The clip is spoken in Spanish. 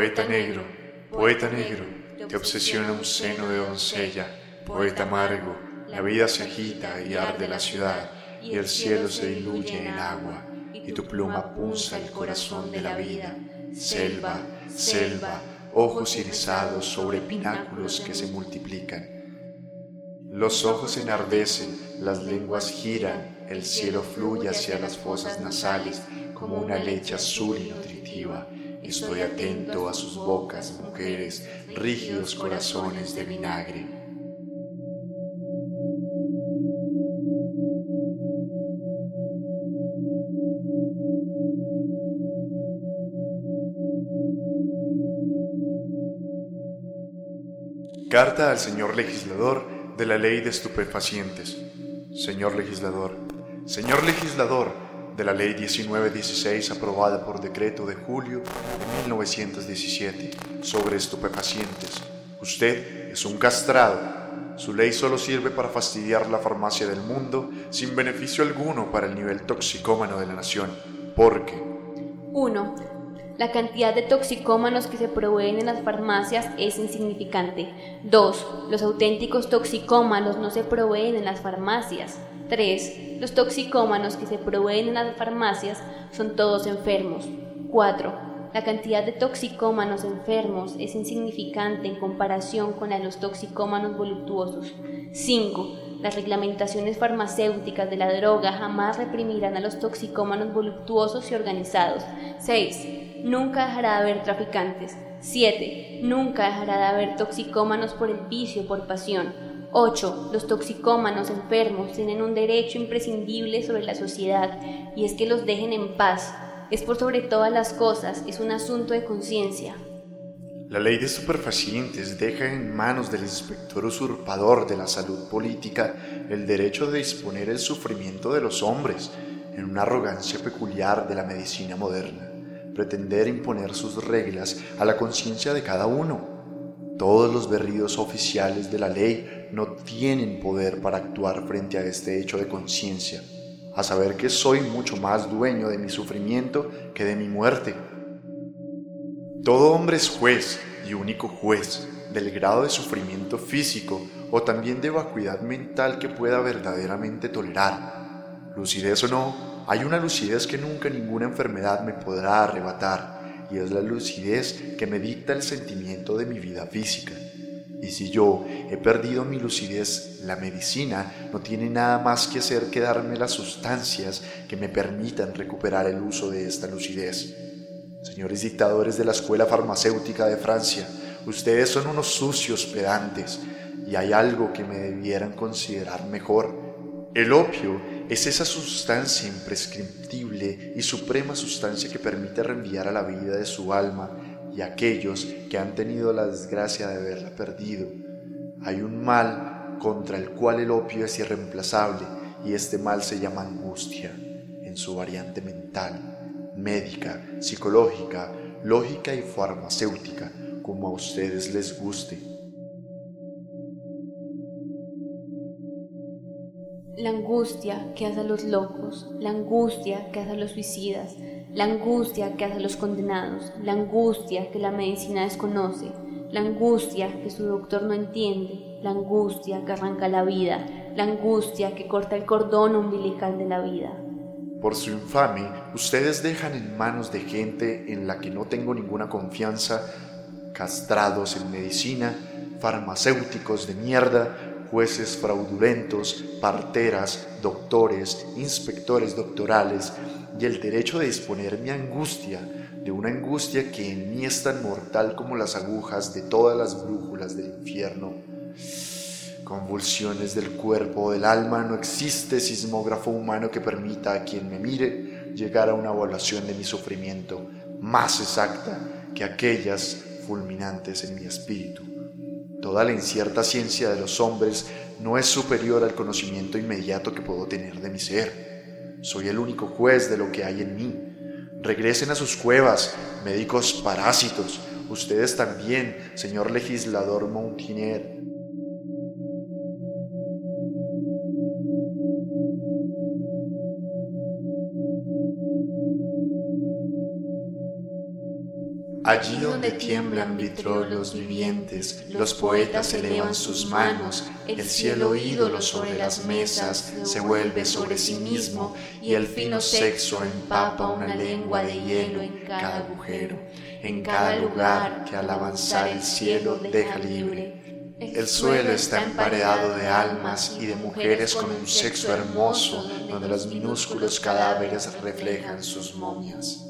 Poeta negro, poeta negro, te obsesiona un seno de doncella, poeta amargo, la vida se agita y arde la ciudad, y el cielo se diluye en agua, y tu pluma punza el corazón de la vida. Selva, selva, ojos irisados sobre pináculos que se multiplican. Los ojos enardecen, las lenguas giran, el cielo fluye hacia las fosas nasales como una leche azul y nutritiva. Estoy atento a sus bocas, mujeres, rígidos corazones de vinagre. Carta al señor legislador de la ley de estupefacientes. Señor legislador, señor legislador de la ley 1916 aprobada por decreto de julio de 1917 sobre estupefacientes. Usted es un castrado. Su ley solo sirve para fastidiar la farmacia del mundo sin beneficio alguno para el nivel toxicómano de la nación. Porque 1. La cantidad de toxicómanos que se proveen en las farmacias es insignificante. 2. Los auténticos toxicómanos no se proveen en las farmacias. 3. Los toxicómanos que se proveen en las farmacias son todos enfermos. 4. La cantidad de toxicómanos enfermos es insignificante en comparación con la de los toxicómanos voluptuosos. 5. Las reglamentaciones farmacéuticas de la droga jamás reprimirán a los toxicómanos voluptuosos y organizados. 6 nunca dejará de haber traficantes. 7. Nunca dejará de haber toxicómanos por el vicio, por pasión. 8. Los toxicómanos enfermos tienen un derecho imprescindible sobre la sociedad y es que los dejen en paz. Es por sobre todas las cosas, es un asunto de conciencia. La ley de superfacientes deja en manos del inspector usurpador de la salud política el derecho de disponer el sufrimiento de los hombres en una arrogancia peculiar de la medicina moderna pretender imponer sus reglas a la conciencia de cada uno. Todos los berridos oficiales de la ley no tienen poder para actuar frente a este hecho de conciencia, a saber que soy mucho más dueño de mi sufrimiento que de mi muerte. Todo hombre es juez y único juez del grado de sufrimiento físico o también de vacuidad mental que pueda verdaderamente tolerar. Lucidez o no, hay una lucidez que nunca ninguna enfermedad me podrá arrebatar y es la lucidez que me dicta el sentimiento de mi vida física. Y si yo he perdido mi lucidez, la medicina no tiene nada más que hacer que darme las sustancias que me permitan recuperar el uso de esta lucidez. Señores dictadores de la Escuela Farmacéutica de Francia, ustedes son unos sucios pedantes y hay algo que me debieran considerar mejor. El opio es esa sustancia imprescriptible y suprema sustancia que permite reenviar a la vida de su alma y aquellos que han tenido la desgracia de haberla perdido. Hay un mal contra el cual el opio es irreemplazable y este mal se llama angustia en su variante mental, médica, psicológica, lógica y farmacéutica, como a ustedes les guste. La angustia que hace a los locos, la angustia que hace a los suicidas, la angustia que hace a los condenados, la angustia que la medicina desconoce, la angustia que su doctor no entiende, la angustia que arranca la vida, la angustia que corta el cordón umbilical de la vida. Por su infame, ustedes dejan en manos de gente en la que no tengo ninguna confianza, castrados en medicina, farmacéuticos de mierda, jueces fraudulentos, parteras, doctores, inspectores doctorales, y el derecho de disponer mi angustia, de una angustia que en mí es tan mortal como las agujas de todas las brújulas del infierno. Convulsiones del cuerpo o del alma, no existe sismógrafo humano que permita a quien me mire llegar a una evaluación de mi sufrimiento más exacta que aquellas fulminantes en mi espíritu. Toda la incierta ciencia de los hombres no es superior al conocimiento inmediato que puedo tener de mi ser. Soy el único juez de lo que hay en mí. Regresen a sus cuevas, médicos parásitos. Ustedes también, señor legislador Montinier. Allí donde tiemblan vitrol los vivientes, los poetas elevan sus manos, el cielo ídolo sobre las mesas se vuelve sobre sí mismo y el fino sexo empapa una lengua de hielo en cada agujero, en cada lugar que al avanzar el cielo deja libre. El suelo está emparedado de almas y de mujeres con un sexo hermoso, donde los minúsculos cadáveres reflejan sus momias.